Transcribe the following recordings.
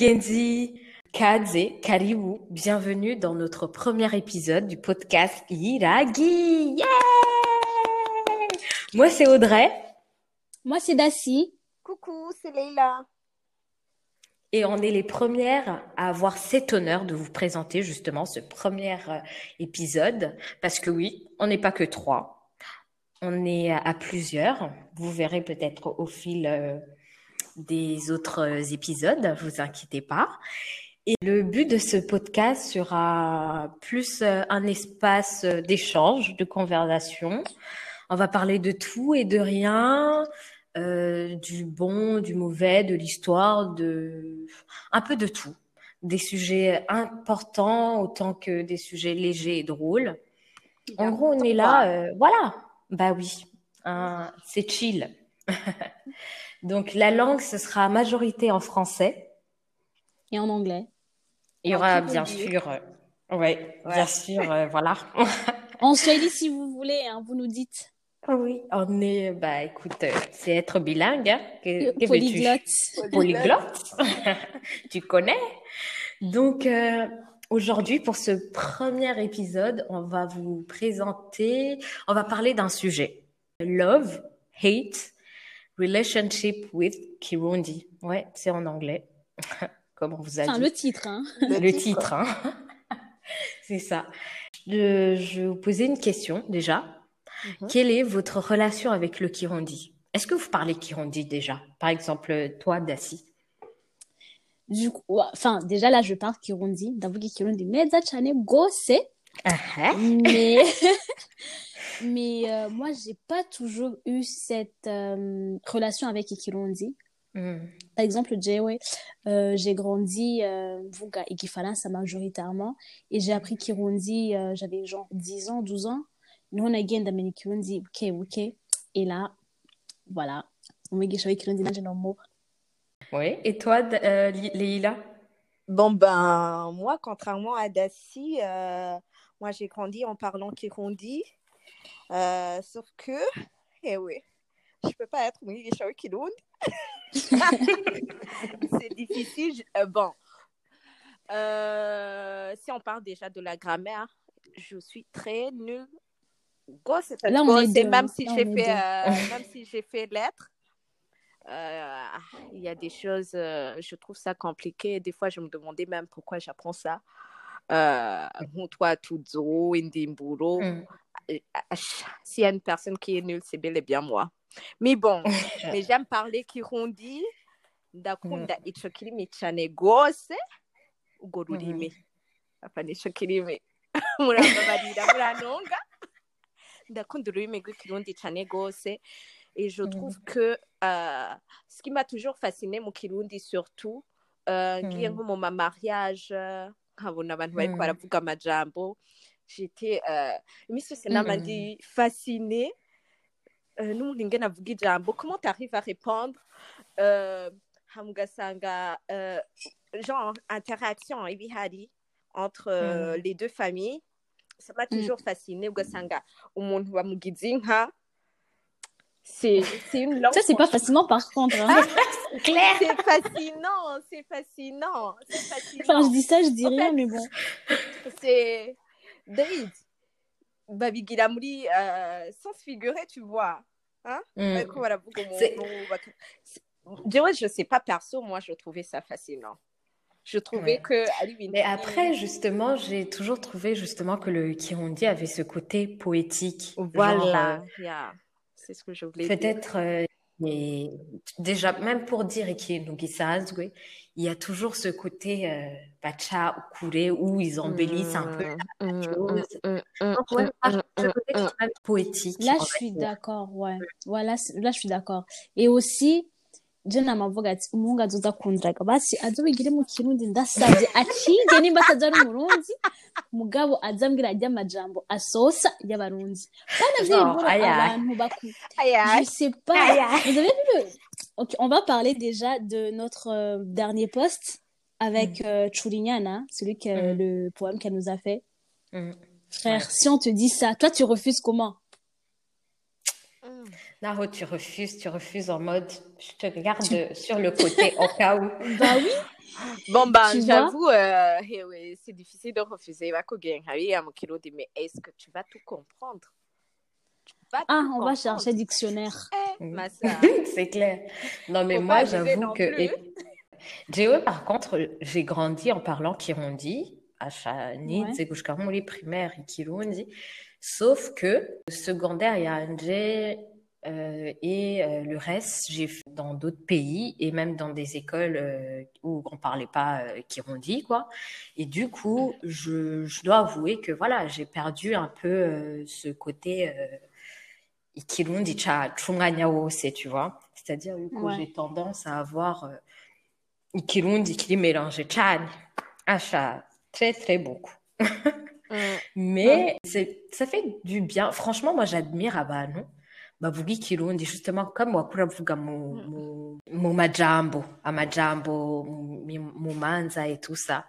Mugenzi, Kadze, Karibu, bienvenue dans notre premier épisode du podcast Iragi. Yeah Moi c'est Audrey. Moi c'est Dassi. Coucou, c'est Leila. Et on est les premières à avoir cet honneur de vous présenter justement ce premier euh, épisode. Parce que oui, on n'est pas que trois. On est à plusieurs. Vous verrez peut-être au fil euh, des autres épisodes, vous inquiétez pas. Et le but de ce podcast sera plus euh, un espace d'échange, de conversation. On va parler de tout et de rien, euh, du bon, du mauvais, de l'histoire, de un peu de tout. Des sujets importants autant que des sujets légers et drôles. En gros, on est là, euh, voilà. Bah oui, hein, c'est chill. Donc la langue, ce sera majorité en français. Et en anglais. Il y aura bien sûr, euh, ouais, bien sûr, euh, voilà. en swahili si vous voulez, hein, vous nous dites. Oui, on est, bah écoute, euh, c'est être bilingue. Hein. Que, que Polyglotte. Polyglotte. tu connais? Donc euh, aujourd'hui, pour ce premier épisode, on va vous présenter, on va parler d'un sujet. Love, hate, relationship with Kirundi. Ouais, c'est en anglais. Comme on vous a enfin, dit. le titre, hein. Le, le titre, hein. c'est ça. Je, je, vais vous poser une question déjà. Mm -hmm. Quelle est votre relation avec le Kirundi? Est-ce que vous parlez Kirundi déjà? Par exemple, toi, Dassi du coup, enfin, déjà là, je parle Kirundi. Ndavuga Kirundi neza cyane gose. Uh -huh. Mais, mais euh, moi, j'ai pas toujours eu cette euh, relation avec Kirundi. Mm. Par exemple, Jewe, euh, j'ai grandi Vuga et Kifaransa majoritairement et j'ai appris Kirundi, euh, j'avais genre 10 ans, 12 ans. Nous, on a gagné dans Kirundi, ok, ok. Et là, voilà, on m'a dit Kirundi, là, j'ai l'amour. Oui, et toi, euh, Leila? Bon, ben, moi, contrairement à Dassi, euh, moi, j'ai grandi en parlant Kirundi. Euh, sauf que, eh oui, je peux pas être Mwigisha Kirundi. c'est difficile. Je, euh, bon, euh, si on parle déjà de la grammaire, je suis très nulle. Gosse, Là, on est deux. même si Là, j'ai on fait, euh, même si j'ai fait lettres, euh, il y a des choses, euh, je trouve ça compliqué. Des fois, je me demandais même pourquoi j'apprends ça. Tuzo, Indimburo. Mm. S'il y a une personne qui est nulle, c'est bel et bien moi. Mais bon, mais j'aime parler Kirundi. Ndakunda mm. ico kirimi cyane gose urwo rurimi apa nico kirimi murababarira murantunga ndakunda ururimi rw'ikirundi cyane gose et je trouve mm. que euh, ce qui m'a toujours fasciné mu kirundi surtout euh, ngiye nko mu ma mariage nkabona abantu bariko baravuga amajambo j'étais euh, iminsi yose nama ndi fascinée. Euh, n'umuntu ingene avuga ijambo comment t'arrives à répondre euh, ugasanga euh, genre interaction ibihari entre euh, mm. les deux familles? Ça m'a toujours mm. fasciné ugasanga umuntu bamugize inka c'est une langue ça c'est pas facilement par contre hein. clair. c'est fascinant c'est fascinant fascinant enfin je dis ça je dis en rien fait, mais bon. c'est David babigira muri euh, sens figuré tu vois hein Mm. Je, je sais pas perso, moi je trouvais ça fascinant. Je trouvais Ouais. que Mais après, justement, j'ai toujours trouvé justement que le Kirundi avait ce côté poétique. Voilà, euh, yeah. c'est ce que je voulais dire. peut-être, euh, mais déjà, même pour dire Ikinugizazwe, il y a toujours ce côté euh, bacha ou kure où ils embellissent un peu la Mm, chose. mm, mm, Donc, ouais, mm, mm, ce mm, côté mm. quand même poétique. là je suis fait. d'accord ouais voilà là je suis d'accord et aussi je namavuga ati umuhungu azoza kundiraga basi azobigire mu kirundi ndasabye acige nimba ataza ari umurundi mugabo azambwira ajya amajambo asosa y'abarundi bana vyibura aïe. abantu baku je sais pas vous avez vu le ok on va parler déjà de notre euh, dernier post avec euh, Churinyana celui que Mm. le poème qu'elle nous a fait Mm. frère Ouais. si on te dit ça toi tu refuses comment? Mm. Naro, tu refuses, tu refuses en mode, je te regarde sur le côté au cas où. bah oui Bon, bah, Tu j'avoue, euh, eh oui, c'est difficile de refuser. Mais est-ce que tu vas tout comprendre? Tu vas Ah, tout on va chercher dictionnaire. Eh, Mm. C'est clair. Non, mais Faut moi, j'avoue que. et- Jéo, par contre, j'ai grandi en parlant Kirundi, à Chani, Ouais. Zegushkamuli primaire et Kirundi. Sauf que secondaire, il y a Angé euh, et euh, le reste, j'ai fait dans d'autres pays et même dans des écoles euh, où on parlait pas euh, Kirundi, quoi. Et du coup, je, je dois avouer que voilà, j'ai perdu un peu euh, ce côté. Euh, chunganya wose, tu vois. C'est-à-dire que Ouais. j'ai tendance à avoir euh, ikirundi qui est mélangé cyane. Ah, ça, très, très beaucoup. Mm. Mais c'est, ça fait du bien. Franchement, moi, j'admire abantu bavuga ikirundi justement comme wakura avuga mu, mu, mu majambo, amajambo, mu, mu manza et tout ça.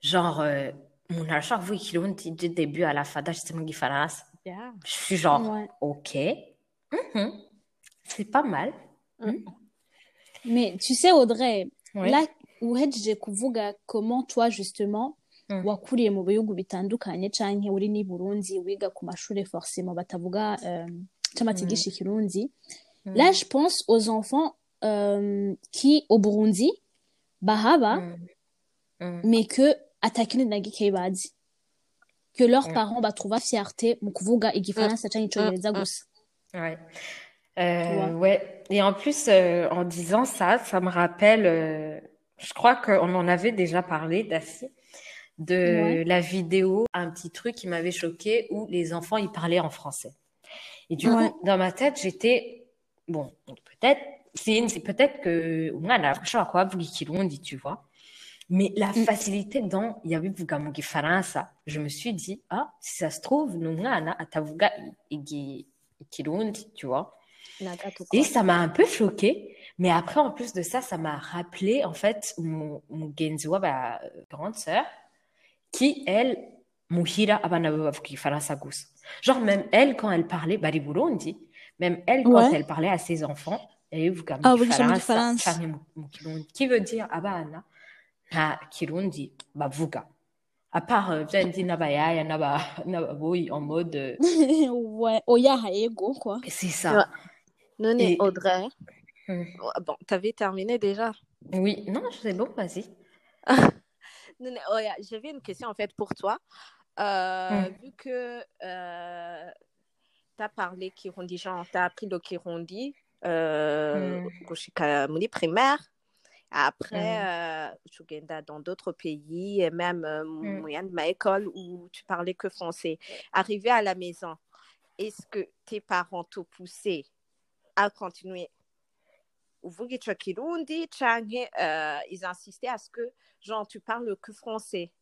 Genre, euh, umuntu arashobora kuvuga ikirundi du début à la mu gifaransa. Yeah. Je suis genre, Ouais. ok, Mhm. c'est pas mal. Mais tu sais, Audrey, Ouais. là uhejeje kuvuga comment toi justement. Wakuriye mu bihugu bitandukanye canke uri ni Burundi wiga ku mashuri forcément batavuga euh, cyangwa batigisha ikirundi Mm. là je pense aux enfants euh, qui au Burundi bahaba Mm. Mm. mais que atakindi na gikeyi bazi que leurs Mm. parents batrouva fierté mu kuvuga igifaransa canke icongereza Mm. gusa Ouais. Euh, ouais. Et en plus, euh, en disant ça, ça me rappelle, euh, je crois qu'on en avait déjà parlé, Daci, de Ouais. la vidéo, un petit truc qui m'avait choqué où les enfants, ils parlaient en français. Et du Ouais. coup, dans ma tête, j'étais, bon, peut-être, c'est peut-être que, kuba avuga ikirundi, tu vois. Mais la Mm. facilité dans yabivuga mu gifaransa, je me suis dit, ah, si ça se trouve, ni umwana atavuga igi- ikirundi, tu vois. Et quoi. ça m'a un peu choquée. Mais après, en plus de ça, ça m'a rappelé, en fait, mon, mon Genziwa, ma grande sœur, qui, elle, muhira abana be bavuga igifaransa gusa. Genre, même elle, quand elle parlait, bari Burundi, même elle, quand Ouais. elle parlait à ses enfants, elle mu Ah, kirundi. Qui veut dire abana? Nta kirundi bavuga. À part, euh, bya bindi n'abayaya, n'aba- n'ababoyi en mode, euh, ouais oya ego quoi c'est ça. Non, Et- Audrey. Oh, Bon, t'avais terminé déjà. Oui, non, c'est bon, vas-y. Oh, yeah, J'avais une question en fait pour toi. Euh, Mm. Vu que tu as parlé Kirundi, genre, tu as appris le Kirundi euh, Mm. mon primaire. Après, euh, tu vas dans d'autres pays et même euh, Mm. moyen de ma école où tu parlais que français. Arrivé à la maison, est-ce que tes parents t'ont poussé à continuer uvuga ico kirundi canke euh, ils insistaient à ce que genre tu parles que français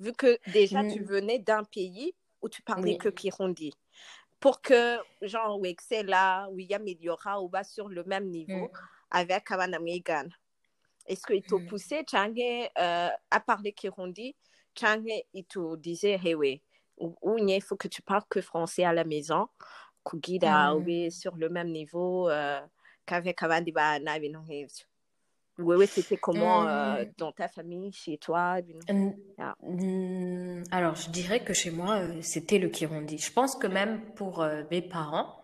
vu que déjà Mm. tu venais d'un pays où tu parlais Oui. que kirundi pour que genre ou excella ou améliora ou bas sur le même niveau Mm. avec abana mwigana est-ce qu'ils t'ont Mm. poussé canke euh, à parler kirundi? Canke ils te disaient hey ouais ou ou il faut que tu parles que français à la maison kugira Mm. ube sur le même niveau euh, qu'avec abandi bana ibintu nk'ivyo wewe c'était comment euh, Mm. dans ta famille chez toi Ah. hum, Alors, je dirais que chez moi, euh, c'était le Kirundi. Je pense que même pour euh, mes parents,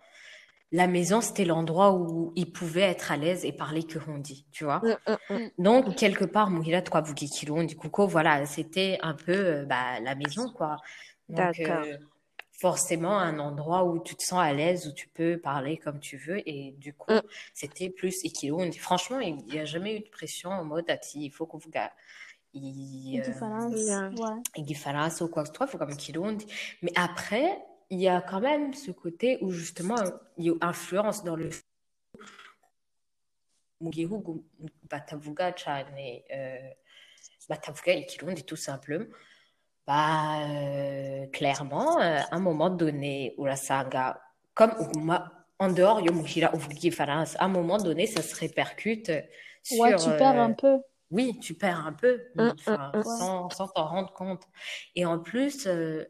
la maison, c'était l'endroit où ils pouvaient être à l'aise et parler Kirundi, tu vois. Mm, mm, mm. Donc, quelque part, muhira twavuga Kirundi kuko, voilà, c'était un peu euh, bah, la maison, quoi. D'accord. Euh, forcément, un endroit où tu te sens à l'aise, où tu peux parler comme tu veux. Et du coup, Mm. c'était plus Kirundi. Franchement, il n'y a jamais eu de pression en mode, ati, il faut que vous... Il, euh, ouais. Igifaransa ou quoi que ce soit, il faut comme Kirundi. Mais après, il y a quand même ce côté où justement, il y a influence dans le mu gihugu batavuga cane euh, batavuga ikirundi tout simplement bah euh, clairement euh, à un moment donné urasanga comme en dehors yo muhira uvuga igifaransa à un moment donné ça se répercute sur ouais tu perds euh, un peu oui, tu perds un peu, Mm, enfin, mm, mm. sans, t'en rendre compte. Et en plus, euh,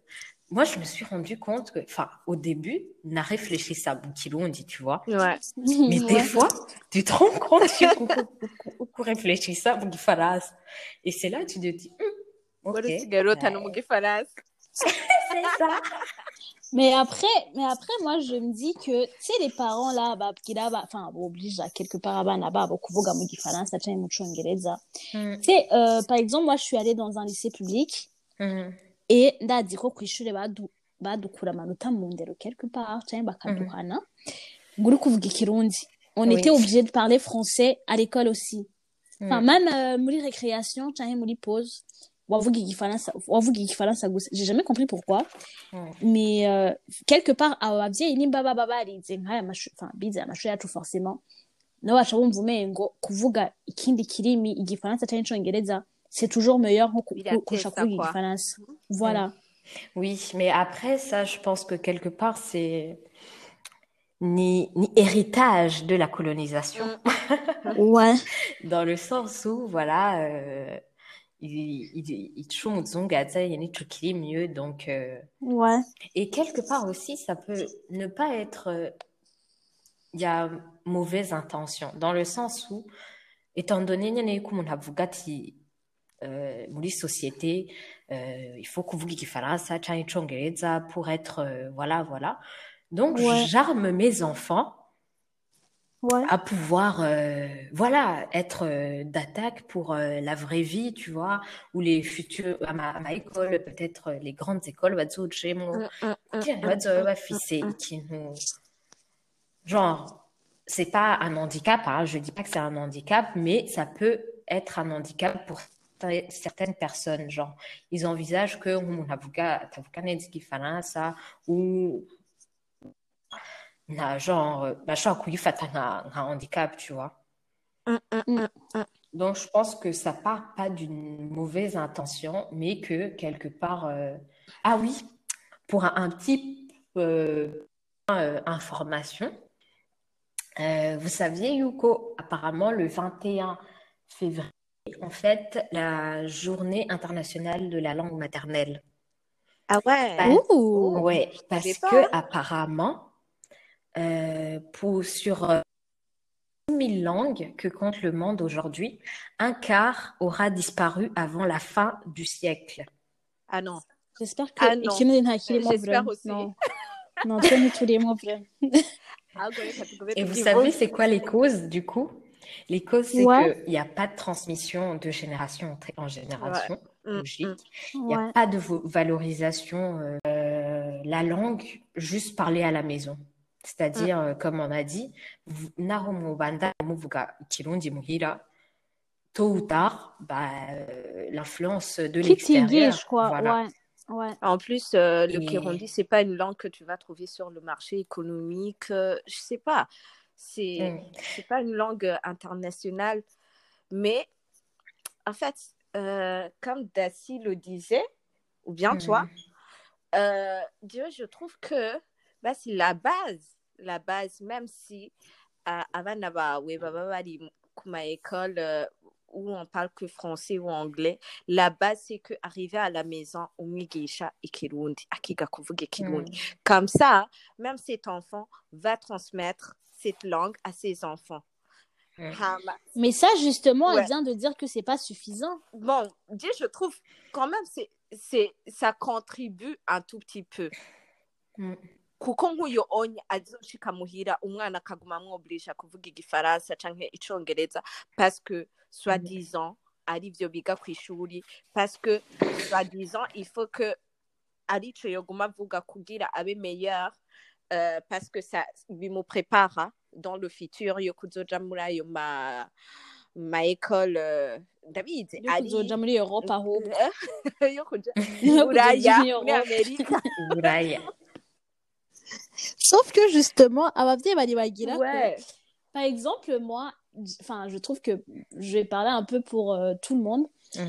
moi, je me suis rendu compte que, enfin, au début, n'a réfléchi ça, Boukilo, on dit, tu vois. Ouais. Mais des fois, tu te rends compte que réfléchit ça, Bougifalas. Et c'est là que tu te dis, hum, ok. Ubwo rusigaye no C'est ça. Mais après, mais après, moi, je me dis que, tu sais, les parents là, babwira ba, enfin, oblige à quelque part abana babo kuvuga mu gifaransa canke mu congereza. Hum, Tu sais, euh, par exemple, moi, je suis allée dans un lycée public hum, et ko kw'ishure badu, badukura amanota mu ndero quelque part canke bakaduhana. Ngo uri kuvuga ikirundi. On Oui. était obligé de parler français à l'école aussi. Enfin, hum. même euh, récréation muri pause, wavuga igifaransa, wavuga igifaransa gusa. J'ai jamais compris pourquoi. Mais euh, quelque part abo bavyeyi nimba baba barize nk'aya mashuri enfin bize amashuri yacu forcément. Nabo baca bumva umengo kuvuga ikindi kirimi igifaransa canke icongereza c'est toujours meilleur nko kurusha kuvuga igifaransa voilà. Oui, mais après, ça, je pense que quelque part, c'est ni, ni héritage de la colonisation, ouais. Dans le sens où, voilà, euh, il, il, il tchou muzungu aza yeni tukiri mieux, donc, euh, ouais et quelque part aussi, ça peut ne pas être, euh, il y a mauvaise intention, dans le sens où, étant donné nyene ko umuntu avuga ati muri société euh, il faut kuvuga igifaransa canke icongereza pour être euh, voilà voilà donc Ouais. j'arme mes enfants ouais. à pouvoir euh, voilà être euh, d'attaque pour euh, la vraie vie tu vois ou les futurs à ma, à ma école peut-être euh, les grandes écoles kugira ntibazobe bafise ikintu genre c'est pas un handicap hein, je dis pas que c'est un handicap mais ça peut être un handicap pour certaines- personnes genre ils envisagent que atavuga neza igifaransa ou nta genre bashobora kuyifata nka nka handicap tu vois donc je pense que ça part pas d'une mauvaise intention mais que quelque part euh, ah oui pour un, un petit euh, euh, information euh, vous saviez Yuko apparemment le 21 février en fait la journée internationale de la langue maternelle Ah ouais. Bah, Ouh. Ouais, parce que apparemment, euh, pour, sur euh, 1000 langues que compte le monde aujourd'hui, un quart aura disparu avant la fin du siècle. Ah non. j'espère que Ah non. J'espère aussi. non non twe ntiturimo vraiment Ah, Et vous savez, c'est quoi les causes du coup? Les causes, c'est Ouais. qu'il n'y a pas de transmission de génération en génération, Mm, logique. mm. Il n'y a ouais pas de valorisation. euh, euh, la langue, juste parler à la maison. C'est-à-dire, euh, comme on a dit, naho mubanda muvuga ikirundi muhira, tôt ou tard, bah, euh, l'influence de l'extérieur. kitigige quoi Voilà. ouais ouais En plus, euh, le Et- Kirundi, c'est pas une langue que tu vas trouver sur le marché économique. euh, je sais pas. C'est Mm. c'est pas une langue internationale. Mais en fait, euh, comme Daci le disait, ou bien Mm. toi, euh, Dieu, je trouve que bah, c'est la base. La base, même si à avant ku ma école euh, où on parle que français ou anglais, la base c'est que arriver à la maison ikirundi, ikirundi. Mm. Comme ça, même cet enfant va transmettre cette langue à ses enfants. Mm. Mais ça justement Ouais. elle vient de dire que c'est pas suffisant Bon, Dieu, je trouve quand même c'est c'est ça contribue un tout petit peu. Mm. Kuko nk'uyu onye azoshika muhira umwana akaguma amwoburisha kuvuga igifaransa canke icongereza parce que soit disant ari vyo biga ku ishuri parce que soit disant il faut que arico yoguma avuga kugira abe meilleur euh, parce que ça dans le futur yo kuzoja muri ayo ma ma école euh, ndabizi yo kuzoja muri Europe ahubwo yo kuja muri amerika. Buraya. Sauf que justement ouais par exemple moi enfin je trouve que je vais parler un peu pour euh, tout le monde Mm.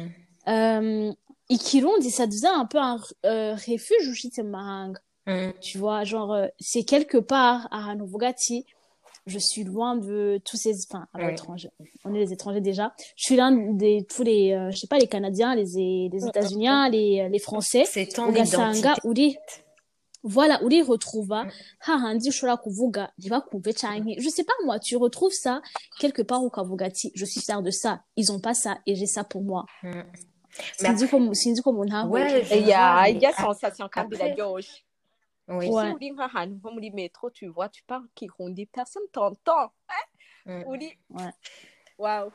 euh, ikirundi ça devient un peu un euh, refuge ushitse mu mahanga Mm. tu vois genre euh, c'est quelque part ahantu uvuga ati je suis loin de tous ces, enfin, à l'étranger. On est les étrangers déjà. Je suis loin des, tous les, euh, je sais pas, les Canadiens, les, les États-Unis, les, les Français. c'est ton ugasanga identité uri voilà uri retrouva hahandi ushobora kuvuga ntibakumve canke. Je sais pas moi tu retrouves ça quelque part ukavuga ati je suis fière de ça. Ils ont pas ça et j'ai ça pour moi. Mm. sinzi ko sinzi ko umuntu je ya vois, mais ijya a- sensation kandi iraryoshe oui. Si uri nk'ahantu nko muri metro tu vois tu parles kirundi personne t'entend Mm. uri Ouais. waouh.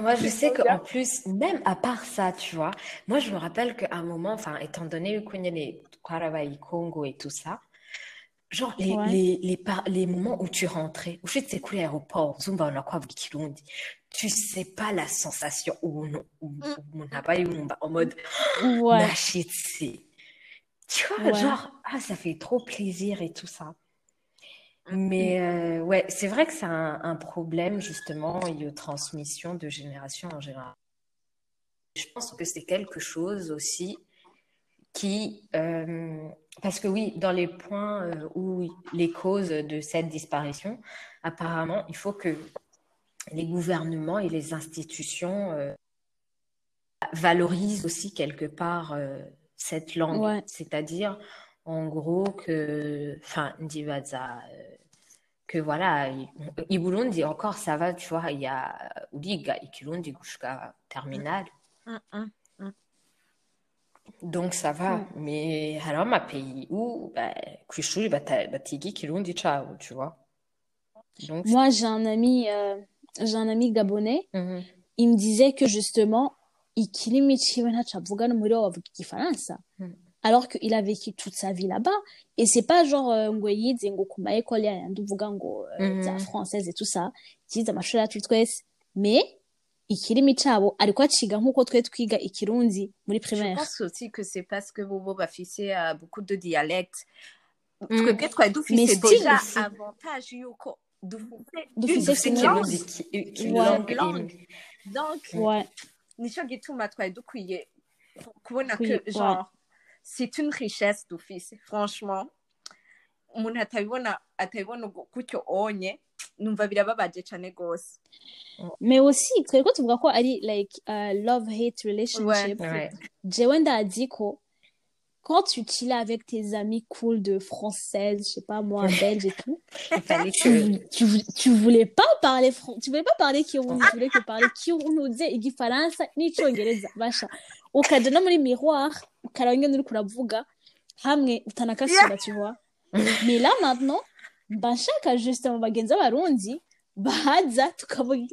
Moi, je sais qu'en plus, même à part ça, tu vois, moi, je me rappelle qu'à un moment, enfin, étant donné qu'on y les Kwarabai Congo et tout ça, genre, les, Ouais. les, les, les moments où tu rentrais, où je sais que l'aéroport, Zumba, on a quoi, Kirundi, tu sais pas la sensation où on, où, Mm. où on n'a pas eu, en mode, ouais. Tu vois, Ouais. genre, ah, ça fait trop plaisir et tout ça. Mm. Mais euh, ouais, c'est vrai que c'est un, un problème justement et aux transmissions de génération en général. Je pense que c'est quelque chose aussi qui, euh, parce que oui, dans les points euh, où les causes de cette disparition, apparemment, il faut que les gouvernements et les institutions euh, valorisent aussi quelque part euh, cette langue. Ouais. C'est-à-dire, en gros, que, enfin, Ndibaza, euh, que voilà, i- i Burundi encore ça va, tu vois, il y a Uliga, Ikirundi, Gushka, terminal. Hum, hum. Donc ça va, Mm. mais alors ma pays où bah, kw'ishuri ikirundi cabo, tu vois. Donc moi j'ai un ami euh, j'ai un ami gabonais Mhm. il me disait que justement ikirimi muri igifaransa Mm. alors qu'il a vécu toute sa vie là-bas et c'est pas genre euh, ngo yize ngo école euh, Mhm. za française et tout ça yize amashuri yacu twese mais ikirimi cabo ariko aciga nk'uko twe twiga ikirundi muri Je primaire pense aussi que c'est parce que Bobo bafise a beaucoup de dialectes. Mm. Twebwe twari dufise avantage yuko langue. Donc, ouais nico gituma twari dukwiye kubona Oui, que ouais. c'est une richesse dufise franchement umuntu atabibona atabibona gutyo onye numva birababaje cane gose mais aussi twebwe tuvuga ko ari like uh, love hate relationship. Ouais. jewe ndazi ko quand tu chill avec tes amis cool de française, je sais pas moi, belge et tout, tu, tu, tu voulais pas parler fran- tu voulais pas parler kirundi, tu voulais que parler kirundi, igifaransa n'icongereza basha ukaja no muri miroir hamwe utanakasura tu vois. Mais là maintenant mba nshaka justement bagenzi b'abarundi baza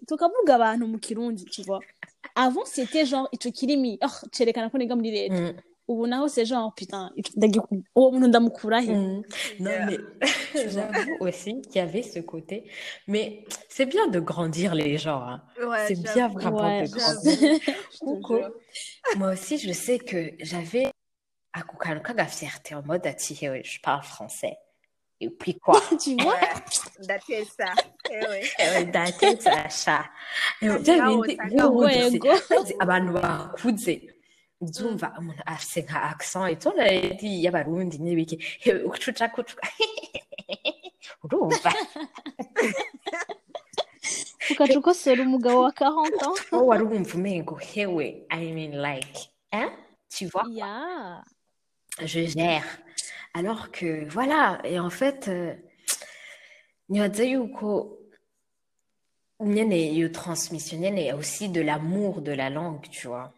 tukavuga abantu mu kirundi tu vois avant c'était genre ico kirimi oh cerekana ko niga muri leta Mm. ubu naho c'est genre putain uwo muntu ndamukurahe? Mm. Non, mais j'avoue aussi qu'il y avait ce côté. Mais c'est bien de grandir les gens. hein. ouais, C'est bien vraiment Ouais. de grandir. Jure. Moi aussi, je sais que j'avais à Kukanuka fierté en mode ouais, je parle français. Et puis quoi? tu vois? Ouais, dateye ça. Eh oui. Eh. Eh, wumvise, urwego. uzi abantu bakuze uzumva umuntu afise nka accent itora y'abarundi n'ibiki Eh, ucuca kucuka urumva ukaca ukosora umugabo wa 40 ans. Wowe wari wumva umengo hewe I mean like hein? Tu vois? Yeah. Je gère alors que voilà et en fait euh, nibaza yuko nyene iyo transmission il y a aussi de l'amour de la langue tu vois.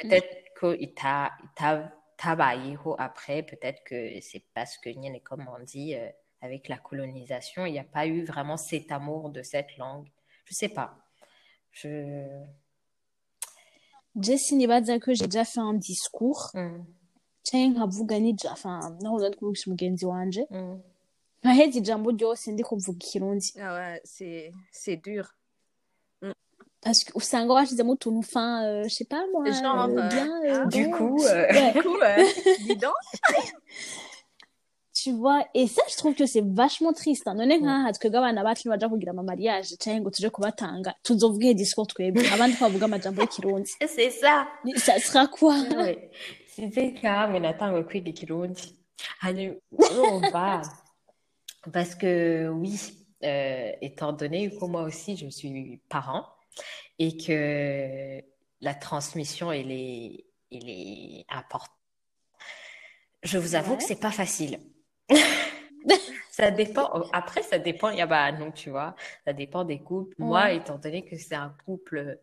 Peut-être que ita ita tabayeho après peut-être que c'est parce que nyene comme on dit euh, avec la colonisation il n'y a pas eu vraiment cet amour de cette langue. Je sais pas. Je nibaza que j'ai déjà fait un discours Mm, canke nkavuga nija enfin naho nari kuvugisha umugenzi wanje. Mm. nkaheza ijambo ryose ndi kuvuga ikirundi. Ah c'est c'est dur. Parce que usanga washizemo utuntu fin euh, je sais pas moi Genre, bien du coup euh, du coup dis donc. Tu vois et ça je trouve que c'est vachement triste none nkaha twebwe abana bacu nibaja kugira ama mariage. Canke ngo tuje kubatanga. Discours twebwe. Abandi twavuga amajambo y'ikirundi. C'est ça. Ça sera quoi? C'était kamwe natangwe kwiga ikirundi hanyuma urumva parce que oui euh, étant donné que moi aussi je suis parent et que la transmission elle est, elle est importante. Je vous avoue que Ouais. c'est pas facile. Ça dépend. Après, ça dépend. Il y a bah non, tu vois. Ça dépend des couples. Moi, étant donné que c'est un couple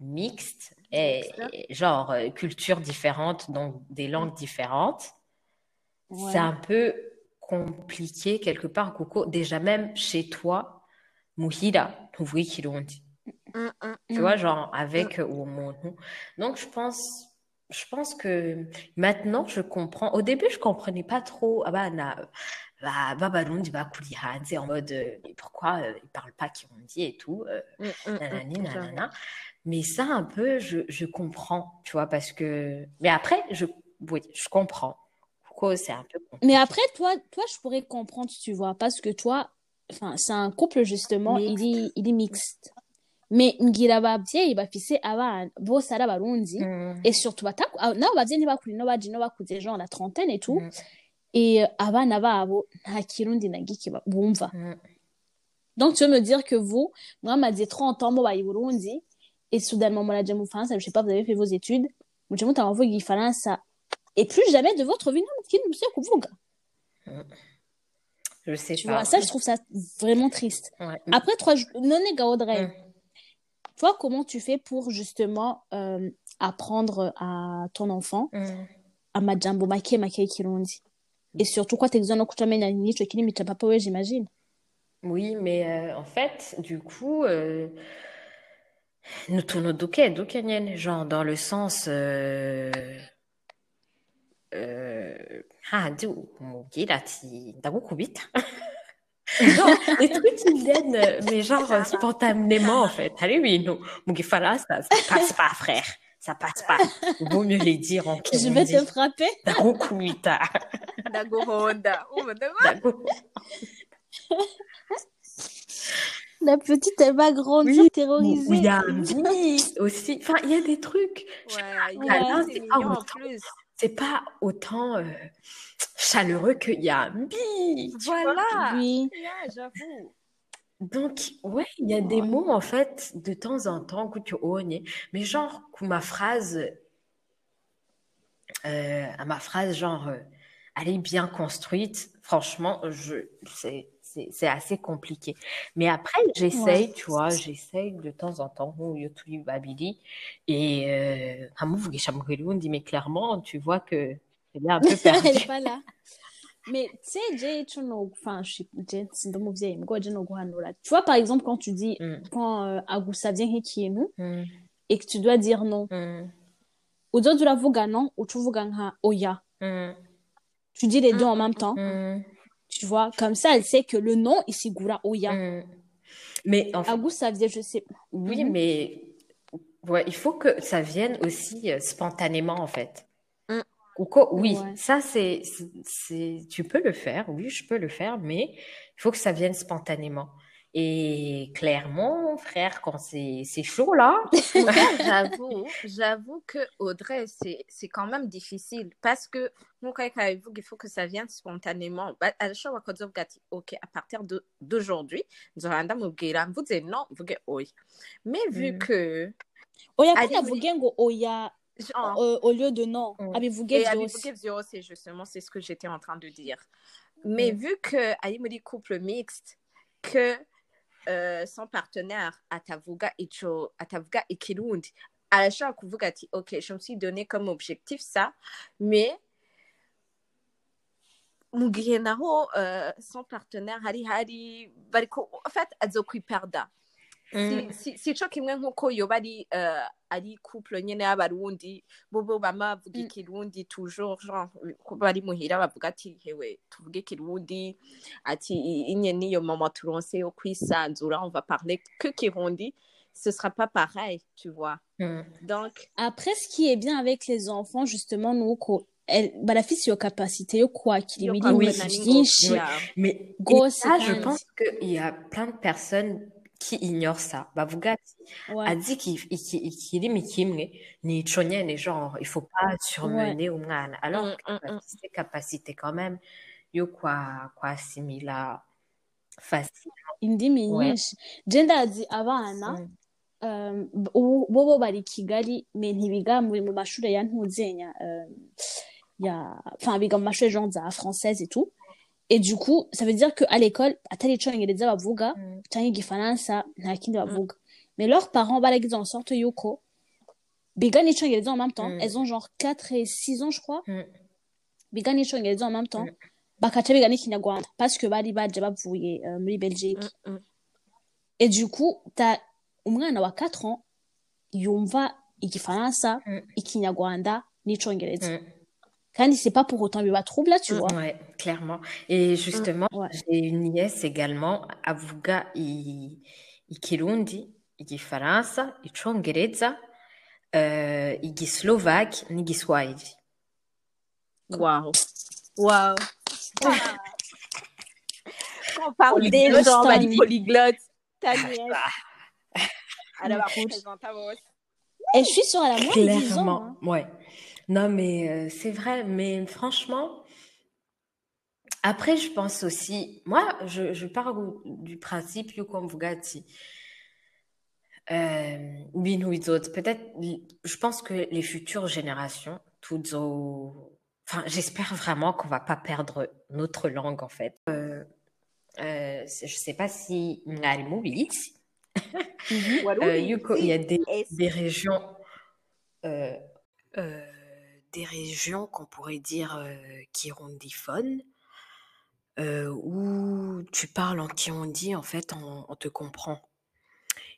mixte et, genre euh, culture différente, donc des langues différentes, Ouais. c'est un peu compliqué quelque part, Coco. Déjà même chez toi, muhira, tuvuge ikirundi. Mm, mm. Tu Mm. vois, genre avec ou mon nom. Donc je pense, je pense que maintenant je comprends. Au début, je comprenais pas trop. Ah bah, na, bah, bah, Barundi, bah, hanze, en mode, euh, pourquoi euh, ils parlent pas kirundi et tout. euh, Mm, mm, mm, nanani, mm, nanana. Mais ça, un peu, je, je comprends, tu vois, parce que. Mais après, je, oui, je comprends. Pourquoi c'est un peu Mais après, toi, toi, je pourrais comprendre, tu vois, parce que toi, enfin, c'est un couple, justement, il est, il est mixte. Mais ngira ababyeyi bafise abana bose ari abarundi Mm, et surtout bataku nabo bavyeyi ntibakuri no baje no bakuze genre la trentaine et tout mm, et abana babo nta kirundi na giki bumva mm. donc tu veux me dire que vous mwamaze 30 ans mubaye i Burundi et soudainement muraje mu Faransa je sais pas vous avez fait vos études muje mutanga kuvuga igifaransa et plus jamais de votre vie nta kintu musubiye kuvuga Je sais tu pas. vois ça je trouve ça vraiment triste Ouais. après trois non nega Audrey Mm. toi comment tu fais pour justement euh, apprendre à ton enfant Mm. amajambo make make y'ikirundi et surtout quoi t'exons no kutamenya n'ico kirimi ca papa we j'imagine Oui, mais euh, en fait, du coup, euh, nous tournons duke nyene, genre dans le sens, euh, euh, handi umubwira ati ndagukubita. Genre, des trucs qui me viennent, mais genre euh, spontanément en fait. Hari ibintu mu gifaransa, ça passe pas, frère. Ça passe pas. Vaut mieux les dire en je vais te frapper. Umva, ndagu- Ndagu- la petite elle va grandir Oui, terrorisée il y a un bi aussi. Enfin, il y a des trucs. Ouais, Ouais. c'est c'est pas autant. plus. c'est pas autant euh, chaleureux qu'il y a un bi. Voilà. oui Yeah, j'avoue. Donc, ouais, il y a des mots, en fait, de temps en temps, que tu ognes, mais genre, que ma phrase, euh, à ma phrase, genre, euh, elle est bien construite, franchement, je, c'est, c'est, assez compliqué. Mais après, j'essaye, tu vois, j'essaye de temps en temps, yo turi babiri, et, euh, nkamuvugisha mu Kirundi, mais clairement, tu vois que elle est un peu elle perdue. est pas là. Mais tu sais ico no enfin je suis umuvyeyi mugabo je no guhanura tu vois par exemple quand tu dis Mm, quand euh, agusavye nk'ikintu mm, et que tu dois dire non. Mm, uzoza uravuga non uca uvuga nka oya. Mm, tu dis les deux en Mm, même mm, temps. Mm, tu vois comme ça elle sait que le non isigura oya mm. Mais en fait, agusavye je sais Oui, Mhm. mais ouais, il faut que ça vienne aussi euh, spontanément, en fait. Mm. Quoi, oui, Ouais. ça, c'est, c'est, c'est- tu peux le faire, oui, je peux le faire, mais il faut que ça vienne spontanément. Et clairement, frère, quand c'est, c'est chaud, là, j'avoue, j'avoue que Audrey, c'est, c'est quand même difficile parce que, nk'uko ariko arabivuga, il faut que ça vienne spontanément. Ba- arashobora kuzovuga ati, ok, à partir de, d'aujourd'hui, ndamubwira mvuze non, mvuge oya. Mais vu Mm. que, oya genre, euh, au lieu de non Mm. vyose, justement, c'est ce que j'étais en train de dire. Mais Mm. vu que ari muri couple mixte, que euh, son partenaire atavuga ico atavuga ikirundi arashobora kuvuga ati ok je me suis donné comme objectif ça mais mu gihe euh, son partenaire hari hari en fait azokwiperda si, si, co kimwe nk'uko yoba ari euh, ari couple nyene y'abarundi bobo bama bavuga Mm. ikirundi toujours genre bari muhira bavuga ati hewe tuvuge ikirundi ati inye niyo mama turonse yo kwisanzura on va parler que kirundi. Ce sera pas pareil tu vois. Mm. donc Après, ce qui est bien avec les enfants, justement, nous, ko- elle, barafise iyo capacité yo kwakira imirimo mais Gose je pense qu'il y a plein de personnes qui ignorent ça. Bavuga ati, Ouais. azi ikirimi kimwe ni ico nyene genre il faut pas surmener umwana alors Mm, mm, mm. capacité quand même. Yo kwa kwasimila indimi Ouais. nyinshi je ndazi abana um, ubu- bo bo bari kigali me ntibiga muri mu mashuri ya ntuzenya um, ya enfin biga mu mashuri genre za française et tout et du coup ça veut dire que à l'école atari bavuga canke igifaransa nta kindi bavuga mais leurs parents baragize en sorte yuko biga n'icongereza en même temps. Mm. elles ont genre 4 et 6 ans je crois. Mm. biga n'icongereza en même temps. Mm. bakaca biga n'ikinyarwanda parce que bari baje bavuye muri belgique. Et du coup t'as umwana wa 4 ans yumva igifaransa ikinyarwanda n'icongereza Kandi c'est pas pour autant biba trouble là tu Mm. vois Ouais, clairement. Et justement, Ouais. j'ai une nièce également, avuga i- ikirundi, igifaransa, icongereza, euh, igislovak n'igiswahili. Wow. Wow. Quand on parle des gens, on Tani. polyglotte. Ta nièce. Elle va Écoute. représenter à vos- et je suis sûre elle a moins de 10 ans Clairement, hein. ouais. Non, mais euh, c'est vrai, mais franchement, après, je pense aussi, moi, je, je pars du principe, yuko mvuga ati, euh, peut-être, je pense que les futures générations, toutes au, enfin, j'espère vraiment qu'on va pas perdre notre langue, en fait. Euh, euh, je sais pas si. Euh, yuko, il y a des régions, euh, euh, des régions qu'on pourrait dire euh, kirondiphones, euh, où tu parles en kirundi, en fait, on, on te comprend.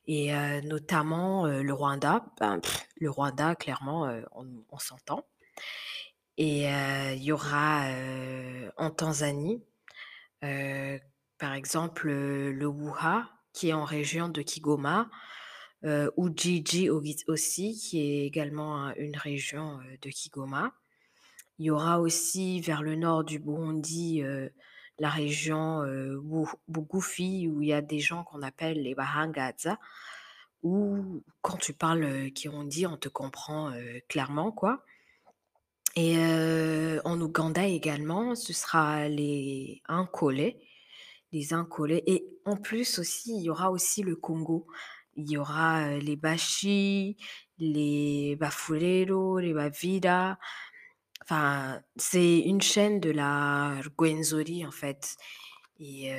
Et euh, notamment euh, le Rwanda, ben, pff, le Rwanda, clairement, euh, on, on s'entend. Et euh, il y aura euh, en Tanzanie, euh, par exemple, euh, le Wuha, qui est en région de Kigoma, euh, Ujiji au- aussi, qui est également un- une région euh, de Kigoma. Il y aura aussi vers le nord du Burundi euh, la région euh, où il y a des gens qu'on appelle les Bahangaza, où quand tu parles euh, Kirundi, on te comprend euh, clairement, quoi. Et euh, en Ouganda également, ce sera les Ankole, les Ankole. Et en plus aussi, il y aura aussi le Congo. Il y aura euh, les Bashi, les Bafulero, les Bavira. Enfin, c'est une chaîne de la Rwenzori, en fait. Et euh,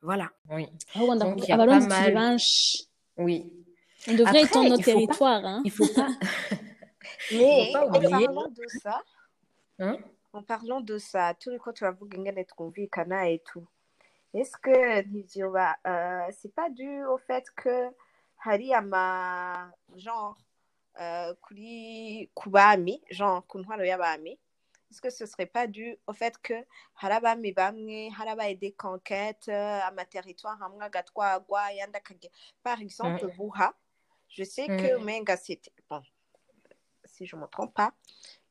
voilà. Oui. Donc, il y a pas mal. Oui. on devrait Après, étendre notre il faut pas- territoire hein. Il faut pas. Mais pas en oublier- parlant de ça, Hein? en parlant de ça, turi ko turavuga ingene twumvikana et tout. Est-ce que ntibyoba euh, c'est pas dû au fait que hari ama genre euh, kuri ku bami genre ku ntwaro y'abami est-ce que ce serait pas dû au fait que hari abami bamwe harabaye des conquêtes euh, amaterritoire amwe agatwagwa akajya par exemple buha je sais que menga c'était bon si je me trompe pas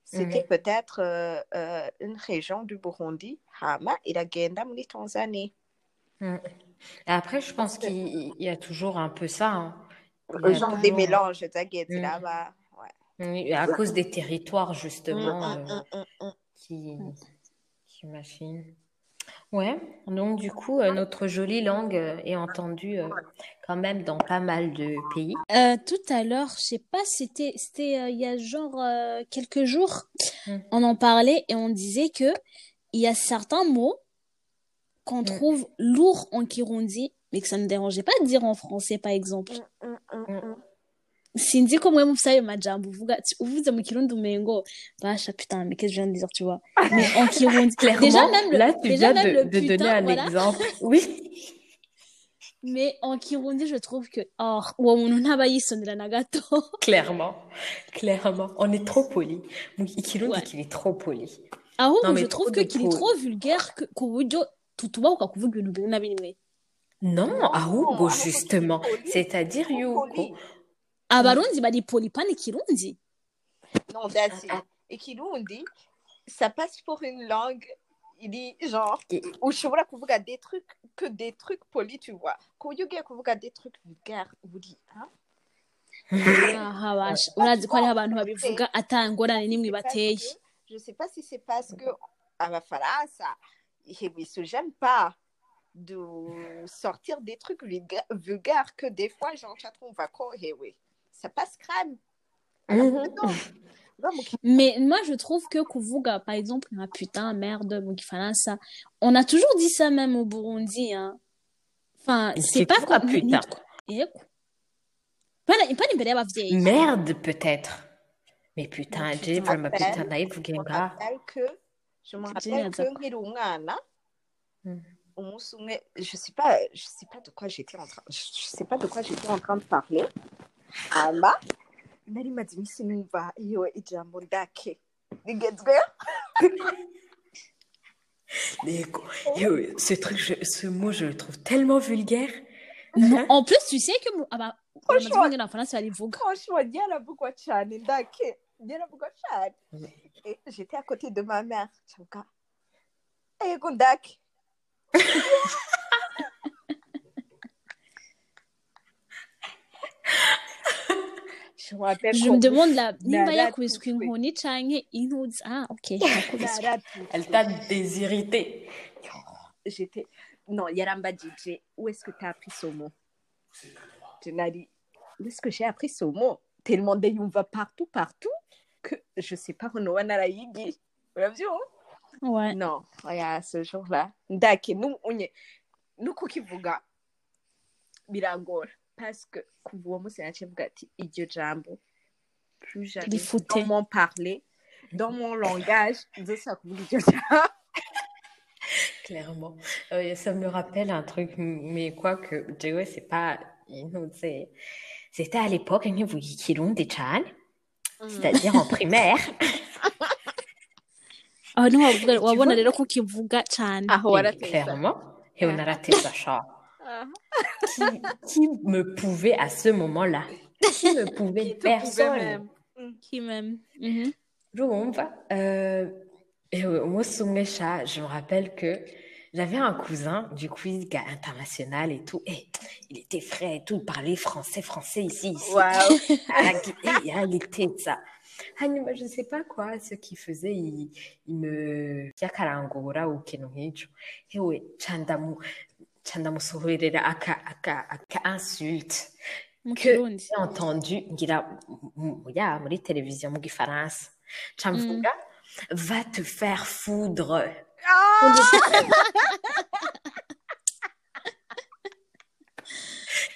c'était peut-être euh, euh, une région du Burundi hama iragenda muri Tanzanie Mm. Et après, je pense qu'il il y a toujours un peu ça. hein. Genre des toujours- mélanges zagiye Mm. ziraba ouais. À cause des territoires, justement, Mm, euh, mm, mm. qui, qui machinent. Ouais, donc du coup, euh, notre jolie langue euh, est entendue euh, quand même dans pas mal de pays. Euh, tout à l'heure, je sais pas, c'était, c'était euh, il y a genre euh, quelques jours, Mm. on en parlait et on disait que il y a certains mots qu'on Mm. trouve lourds en kirundi, mais que ça ne dérangeait pas de dire en français, par exemple. Mm, mm, mm, mm. Sinzi ko mwe mufite ayo majambo uvuga ati- uvuze mu kirundi umengo basha putain mais qu'est-ce que je viens de dire tu vois mais en kirundi Clairement, déjà même le, là, tu déjà viens même de, le de putain, donner un voilà. exemple. Oui, mais en kirundi je trouve que oh clairement, clairement. On est trop poli. Ikirundi Ouais. qu'il est trop poli. ahubwo Non, mais je trouve qu'il est pro- trop vulgaire que- ku buryo tutubahuka kuvuga ibintu bimwe na bimwe Non, ahubwo, justement. C'est-à-dire, yuko, abarundi bari poli. Pani kirundi. Non, that's it. Et Kirundi, ça passe pour une langue, il dit genre, où ushobora kuvuga des trucs, que des trucs polis, tu vois. Ku buryo ugiye kuvuga des trucs vulgaires, uba uri, hein? urazi ko hariho abantu babivuga atangorane n'imwe bateye Je sais pas si c'est parce que abafaransa, ils se gênent pas de sortir des trucs vulga- vulgaires que des fois, genre, tu trouves, va quoi, oui, ça passe crème. Mhm. Mais moi, je trouve que Kuvuga, par exemple, ah putain, merde, ça. On a toujours dit ça même au Burundi, hein. Enfin, C'est pas quoi, putain. Merde, peut-être. Mais putain, putain, vraiment, putain, naïf, que, je me rappelle que nkiri umwana, Mhm. umunsi umwe, je sais pas, je sais pas de quoi j'étais en train, je je sais pas de quoi j'étais en train de parler. Hama, nari maze iminsi numva iyo ijambo ndake rigezweho. Mais Yo, ce truc, je- ce mot, je le trouve tellement vulgaire. Non, En plus, tu sais que mu- aba Franchement. abazungu n'abafaransa barivuga. Franchement, cyane. Et j'étais à côté de ma mère. Chavuga, ego ndake. Je Je me demande la nimba Nara yakubiswe tutwe. inkoni canke intuzi. Ah, ok. Elle t'a désirrité. J'étais. Non, Yaramba DJ, où est-ce que tu as appris ce mot? Je n'ai dit, où est-ce que j'ai appris ce mot? Tellement de on va partout, partout, que je sais pas, on a narayigi. Vous l'avez vu, hein? Ouais. Non, regarde, ce jour-là. Ndake, nous, on est. Nous, kukivuga, birangora. Parce que, kuva uwo munsi naciye mvuga ati, iryo jambo, plus jamais dans mon parler, dans mon langage, nzosubira kuvuga iryo jambo. Clairement. Euh, ça me rappelle un truc, mais quoi que, Joey, c'est pas, c'est, c'était à l'époque, vous kirundi cyane, c'est-à-dire en primaire. niho wavuga- wabona rero ko kivuga Et warateza clairement. Et on a raté ça, chat. Ah. Qui, qui me pouvait à ce moment-là? Qui me pouvait? Personne. même. Qui même. Moi, Sumesha, je me rappelle que j'avais un cousin, du coup, est international et tout, et il était frais et tout, il parlait français, français ici, ici. Waouh. Et il était ça. hanyuma je sais pas quoi ce qu'il faisait il, il me yakarangura ou ikintu nk'icyo hewe candamu candamusohorera aka aka aka insulte Mu que Kirundi. j'ai entendu ngira m- m- ya muri televiziyo mu gifaransa camvuga va te faire foudre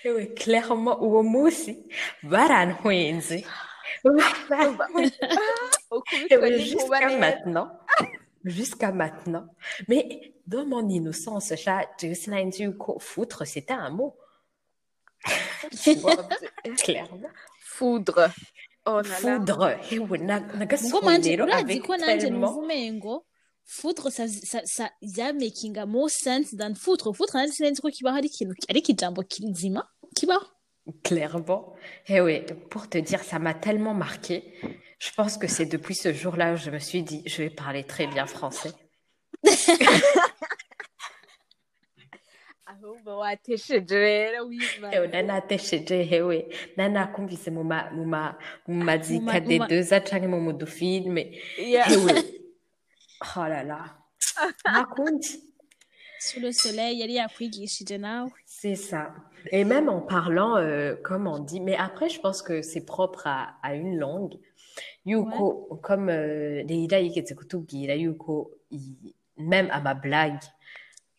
hewe clairement uwo munsi barantwenze jusqu'à maintenant. Jusqu'à maintenant. Mais dans mon innocence, chat, je sais que foutre, c'était un mot. Clairement. foudre oh là là Foudre. Gasolero urazi avec ko tellement. Foudre ça ça making a more sense than foudre foudre nanje sinzi ko kibaho ari ikintu ari ikijambo kizima kibaho Clairement. Et oui, pour te dire, ça m'a tellement marqué. Je pense que c'est depuis ce jour-là où je me suis dit, je vais parler très bien français. ahubwo watesheje rero hewe mu mazika de canke mu mudufilme hewe oh là là. Nakundi sous le soleil yakwigishije nawe c'est ça. Et même en parlant euh, comme on dit mais après je pense que c'est propre à, à une langue. Yuko comme euh, kutubwira yuko i- même à ma blague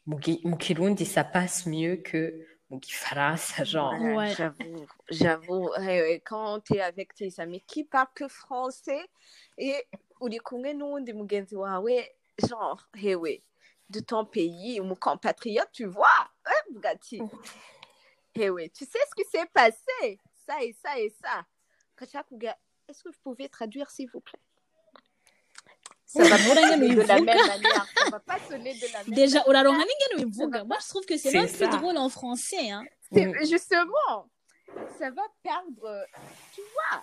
mu gi- mu kirundi ça passe mieux que mu gifaransa genre. Ouais. J'avoue, j'avoue. Quand tu es avec tes amis qui parlent que français et uri kumwe n'uwundi mugenzi wawe, genre, hewe, de ton pays, mon compatriote, tu vois, hein, Bugatti. Hewe, tu sais ce qui s'est passé, ça et ça et ça. Kachakuga, est-ce que vous pouvez traduire, s'il vous plaît? Ça va pas sonner de la même manière. Ça va pas sonner de la même déjà ubivuga moi je trouve que c'est même plus drôle en français hein C'est- Mm. Justement, ça va perdre, tu vois,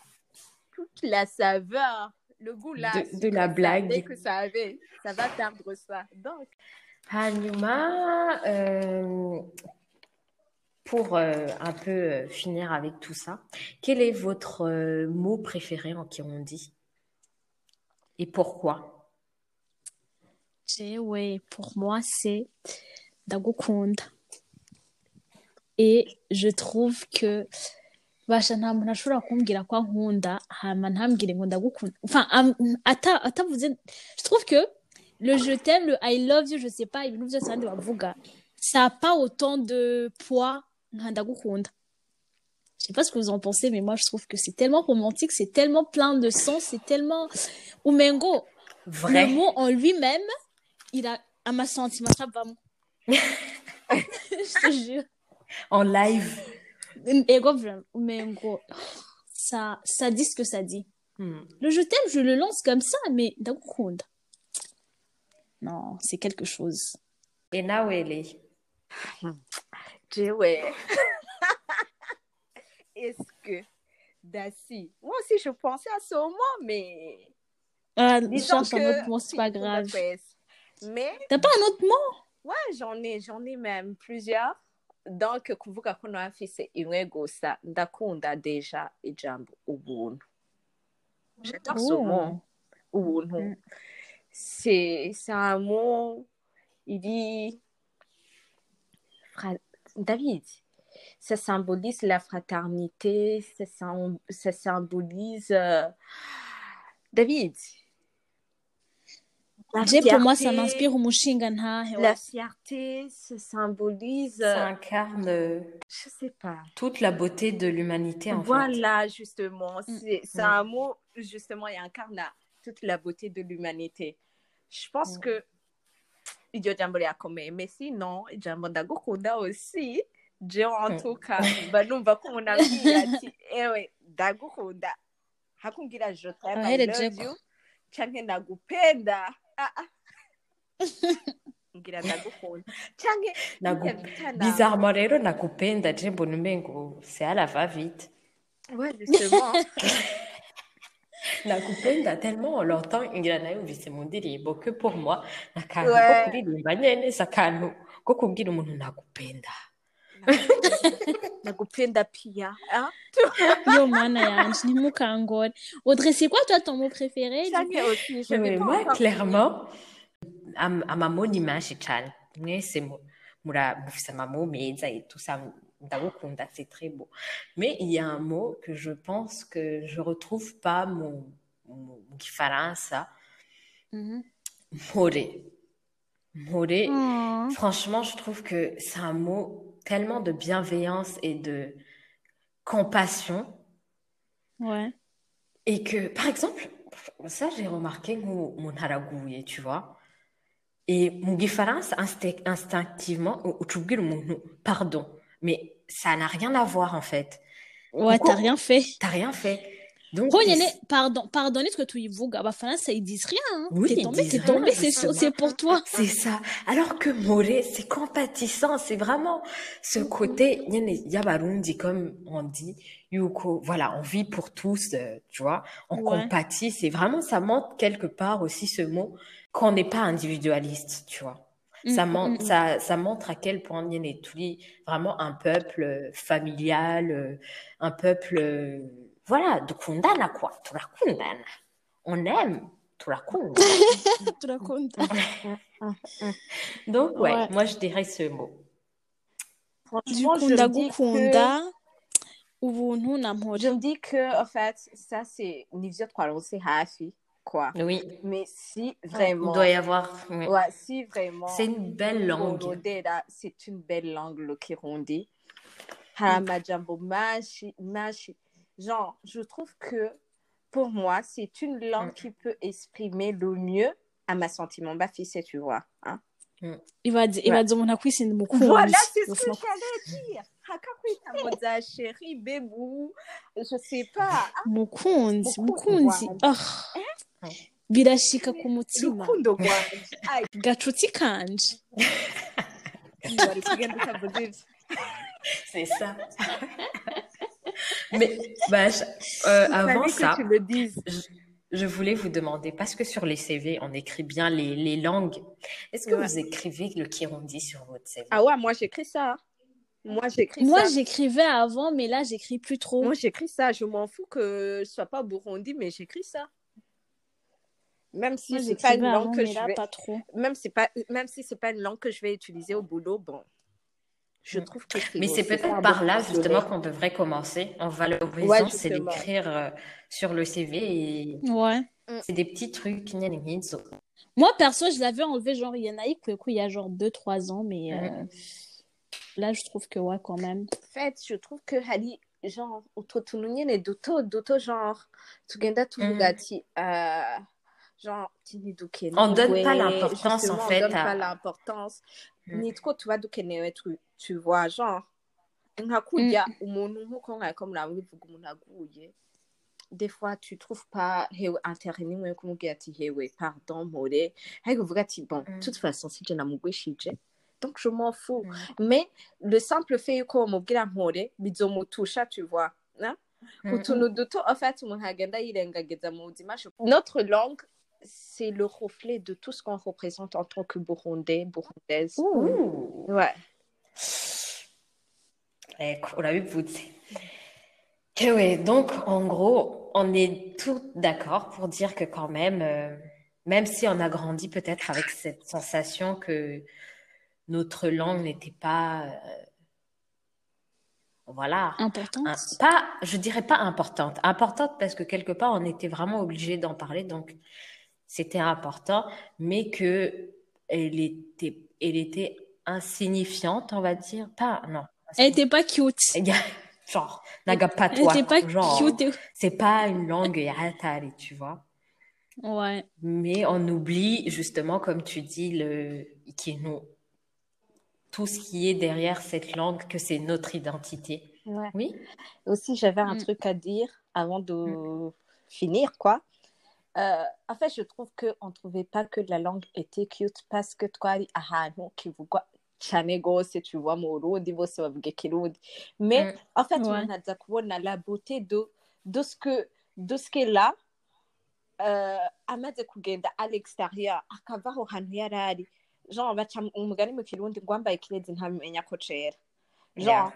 toute la saveur, le goût là. De- de la blague. salé que ça avait. Ça va perdre ça. Donc, Hanyuma, euh, pour euh, un peu euh, finir avec tout ça, quel est votre euh, mot préféré en Kirundi Et pourquoi? Jewe, pour moi, c'est ndagukunda et je trouve que basha nta muntu ashobora kumbwira ko ankunda hama ntambwire ngo ndagukunda enfin am- ata atavuze je trouve que le je t'aime le i love you je sais pas ibintu byose abandi bavuga ça a pas autant de poids nka ndagukunda je sais pas ce que vous en pensez mais moi je trouve que c'est tellement romantique c'est tellement plein de sens c'est tellement umengo Vrai. le mot en lui-même il a un sentiment je te jure En live. Ego vraiment, umengo ça ça dit ce que ça dit Hmm. le je t'aime je le lance comme ça mais ndagukunda non c'est quelque chose Et Nawele. Jewe. Est-ce que Dassi, moi aussi je pensais à ce moment, mais ah, disons cherche un autre mot c'est pas grave. Mais t'as pas un autre mot? Ouais, j'en ai, j'en ai même plusieurs. Donc kuvuga ko nafise imwe gusa ndakunda deja ijambo ubuntu. J'adore. Ubuntu. Mm. C'est c'est un mot il dit Fra- David, ça symbolise la fraternité, ça symbolise euh, David. La J'ai pour moi ça fierté, m'inspire umushinga ntahe La fierté, ça symbolise, Ça incarne je sais pas. toute la beauté de l'humanité, en fait. Voilà, justement, Mm. c'est c'est Mm. un mot, justement, il incarne la- toute la beauté de l'humanité. Je pense Mm. que iryo jambo rirakomeye mais sinon ijambo ndagukunda aussi je en Mm. tout cas mba numva ko umuntu ambwiye ati ewe ndagukunda hakumbwira je t'aime I Ahereje canke ah, ah. mbwira ndagukunda canke Bizarrement rero nakupenda je mbona umengo va vite. ouais justement nakupenda tellement on l'entend ngira mu ndirimbo que pour moi n'akantu ko Ouais. kuririmba nyene si akantu ko kubwira umuntu nakupenda ndagupenda pia ah? yo mana yanje ntimukangore Audrey c'est quoi toi ton mot préféré aussi je pas moi clairement am- amamo ni menshi cane mwese mufise amamo meza et tout ça ndagukunda c'est très beau. Mais il y a un mot que je pense que je retrouve pas mu mu mu gifaransa Mhm. mpore mpore Oh. Franchement, je trouve que c'est un mot tellement de bienveillance et de compassion. ouais Et que, par exemple, ça, j'ai remarqué mon, mon haraguye, tu vois. Et mon insti- instinctivement, pardon. Mais ça n'a rien à voir, en fait. ouais t'as rien fait T'as rien fait. Donc, il- pardon pardonnez ce que tuyivuga abafaransa ils disent rien hein. Oui, t'es tombé t'es tombé c'est pour toi C'est ça. Alors que Moré, c'est compatissant, c'est vraiment ce côté, y'abarundi, comme on dit, yuko, voilà, on vit pour tous, euh, tu vois, on Ouais. compatit, c'est vraiment, ça montre quelque part aussi ce mot, qu'on n'est pas individualiste, tu vois. Ça, Mm, montre, mm, mm. ça, ça montre à quel point nyene tuli, vraiment un peuple euh, familial, euh, un peuple, voilà, dukundana quoi, turakundana. On aime, turakundana. turakunda Donc, ouais, Ouais. moi je dirais ce mot. du Franchement, coup je me dis que ndagukunda ubuntu Je me dis que, en fait, ça, c'est Nivio Trois c'est hafi, quoi. Oui, Mais si il vraiment, doit y avoir. oui. ouais, si vraiment, C'est une belle langue. C'est une belle langue, le Kirundi. Haramajambo, mashi, mashi. Genre, je trouve que, pour moi, c'est une langue Mm. qui peut exprimer le mieux à ma sentiment. Fils, tu vois. Hein? ibaze Ouais. ibaze umuntu akwisinda umukunzi Voilà, c'est ce que j'allais dire. Hakakwita moza chérie, bébou, je sais pas. ah birashika ku mutima gacuti kanje. C'est ça. Mais bah, je- euh, avant Fallait que ça, tu le dises. je, je voulais vous demander, parce que sur les CV, on écrit bien les, les langues. Est-ce que Ouais. vous écrivez le Kirundi sur votre CV? Ah ouais, moi j'écris ça. Moi j'écris moi ça. j'écrivais avant mais là j'écris plus trop Moi j'écris ça. Je m'en fous que je sois pas Burundi, mais j'écris ça. Même si c'est pas une avant, langue que je là, vais, pas trop. même c'est pas, même si c'est pas une langue que je vais utiliser au boulot, bon, je Mm. trouve que Mais c'est peut-être par là justement qu'on devrait commencer. En valorisant, Ouais, c'est d'écrire euh, sur le CV et Ouais. c'est des petits trucs. Moi, perso, je l'avais enlevé, genre, il y en a eu, pour le coup, il y a genre 2-3 ans, mais euh, là, je trouve que, ouais, quand même. En fait, je trouve que hari genre utuntu nyine duto duto genre tugenda tuvuga Mhm. ati euh, genre On donne pas l'importance, en on fait, donne à- pas l'importance nitwo tuba dukenewe tu, tu vois genre nka kurya umuntu nkuko nkako murabivuga umuntu aguye des fois tu trouves pas hewe intérêt nimwe yo kumubwira ati hewe pardon mpore ariko uvuga ati bon Mm. de toute façon sije namugwishije donc je m'en fous Mm. mais le simple fait yuko bamubwira mpore bizomutusha tu vois hein? Mm. utuntu duto en fait umuntu agenda yirengagiza mu buzima je- notre langue c'est le reflet de tout ce qu'on représente en tant que burundais burundaise Ouh. ouais Ecco, urabivutse. Et ouais, donc en gros, on est tous d'accord pour dire que quand même, euh, même si on a grandi peut-être avec cette sensation que notre langue n'était pas, euh, voilà, Important. un- pas, je dirais pas importante, importante parce que quelque part on était vraiment obligé d'en parler, donc c'était important, mais que elle était, elle était insignifiante, on va dire, pas, non. Elle était pas cute. Genre, naga pas Elle toi, était pas genre, cute. c'est pas une langue yaratari, tu vois. Ouais. Mais on oublie justement, comme tu dis, le tout ce qui est derrière cette langue, que c'est notre identité. ouais Oui? aussi j'avais un Mm. truc à dire avant de finir quoi Euh, en fait je trouve que on trouvait pas que la langue était cute parce que twari ahantu kivugwa cyane gose tu vois mu Burundi bose bavuga mais Mm. en fait Ouais. kubona la beauté de de ce que de ce qu'est là euh, amaze kugenda à l'extérieur akava aho hantu yari ari genre baca umugani mu kirundi ngo wambaye ntamenya ko cera genre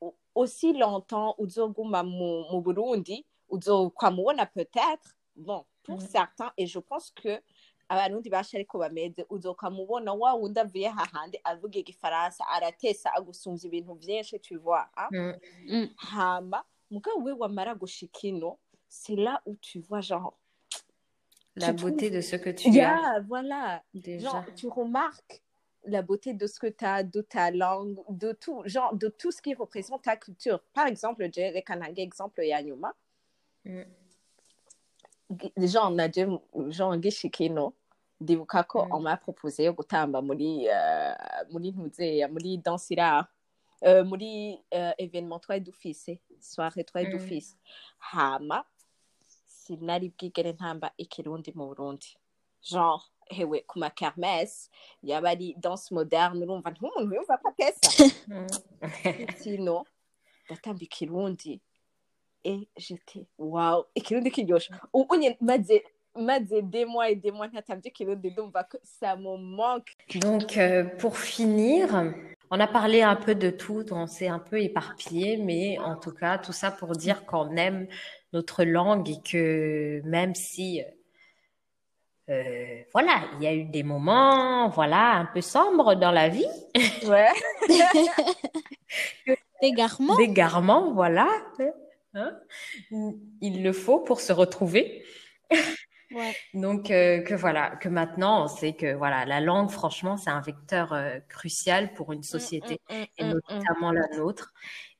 Yeah. aussi longtemps uzoguma mu, mu Burundi uzokwamubona peut-être bon pour Mhm. certains et je pense que abarundi basha ariko bameze uzokamubona wa wundi avuye hahandi avuga igifaransa aratesa agusumvya ibintu vyinshi tu vois hein? Mm. Mm. hama mugabo we wamara gushika ino c'est là où tu vois genre La beauté trouves- de ce que tu as, yeah, voilà déjà. Genre, tu remarques la beauté de ce que tu as, de ta langue, de tout, genre, de tout ce qui représente ta culture. Par exemple, je reka nange exemple ya nyuma. Mm. Genre, naje, genre, ngishika ino, ndibuka ko Mm. on m'a proposé yo gutamba muri, euh, muri ntuzeya, muri dansira, euh, muri euh, événement twari dufise, soirée twari Mm. dufise. Hama, sinari bwigere ntamba ikirundi mu Burundi. Genre, hewe ku ma kermesse yaba ari danse moderne urumva ntumuntu yumva ko atesa Mm. sino ndatamba ikirundi et j'étais waouh. Ikirundi kiryoshe ubu nyine maze maze des mois et des mois ntatambye ikirundi ndumva que ça me manque. Donc, euh, pour finir, on a parlé un peu de tout, on s'est un peu éparpillé, mais en tout cas, tout ça pour dire qu'on aime notre langue et que même si, euh, voilà, il y a eu des moments, voilà, un peu sombres dans la vie, ouais. Égarement. d'égarements, voilà, hein, il le faut pour se retrouver. Ouais. Donc, euh, que voilà, que maintenant, on sait que voilà, la langue, franchement, c'est un vecteur euh, crucial pour une société. Mm, mm, et mm, mm. notamment la nôtre.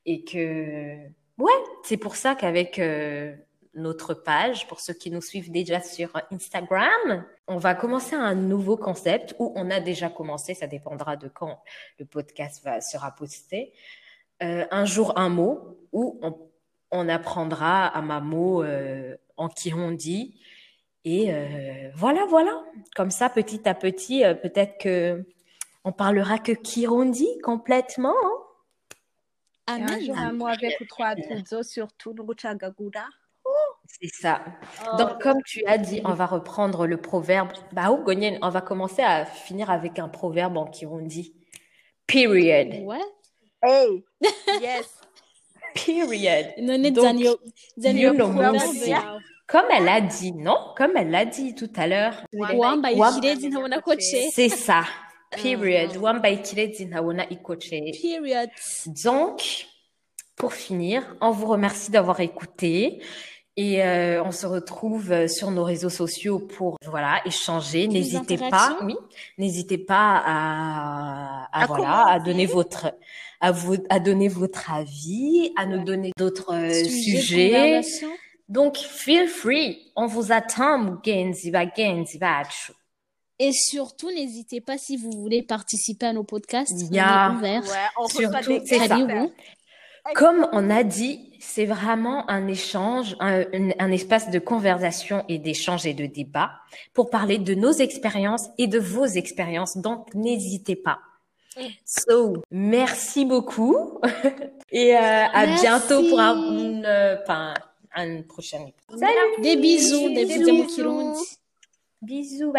Et que, ouais, c'est pour ça qu'avec euh, notre page, pour ceux qui nous suivent déjà sur Instagram, on va commencer un nouveau concept où on a déjà commencé, ça dépendra de quand le podcast va, sera posté. Un jour, un mot où on, on apprendra à ma mot euh, en Kirundi. Et euh, voilà, voilà. Comme ça, petit à petit, euh, peut-être que on parlera que Kirundi complètement. hein. Et un jour un Amen. mot avec surtout n'ugucagagura C'est ça. Donc, comme tu as dit, on va reprendre le proverbe. Bah, oh, Gonyen, on va commencer à finir avec un proverbe en Kirundi. Period. Ouais. hey yes Period. Donc, Comme elle a dit, non? Comme elle l'a dit tout à l'heure. C'est ça. Period. Ntabona ikoce. Period. Donc, pour finir, on vous remercie d'avoir écouté et euh, on se retrouve euh, sur nos réseaux sociaux pour voilà échanger. N'hésitez pas, oui, n'hésitez pas à, à, À voilà à donner votre à vous à donner votre avis, à nous donner d'autres euh, sujets. Donc, feel free. On vous attend. Et surtout, n'hésitez pas si vous voulez participer à nos podcasts. On Yeah. est ouvert. Ouais, on Surtout, c'est ça. Comme on a dit, c'est vraiment un échange, un, un- un espace de conversation et d'échange et de débat pour parler de nos expériences et de vos expériences. Donc, n'hésitez pas. So, merci beaucoup et euh, à Merci. bientôt pour un, une, euh, enfin, un prochain épisode. Salut Des bisous, des bisous bisous.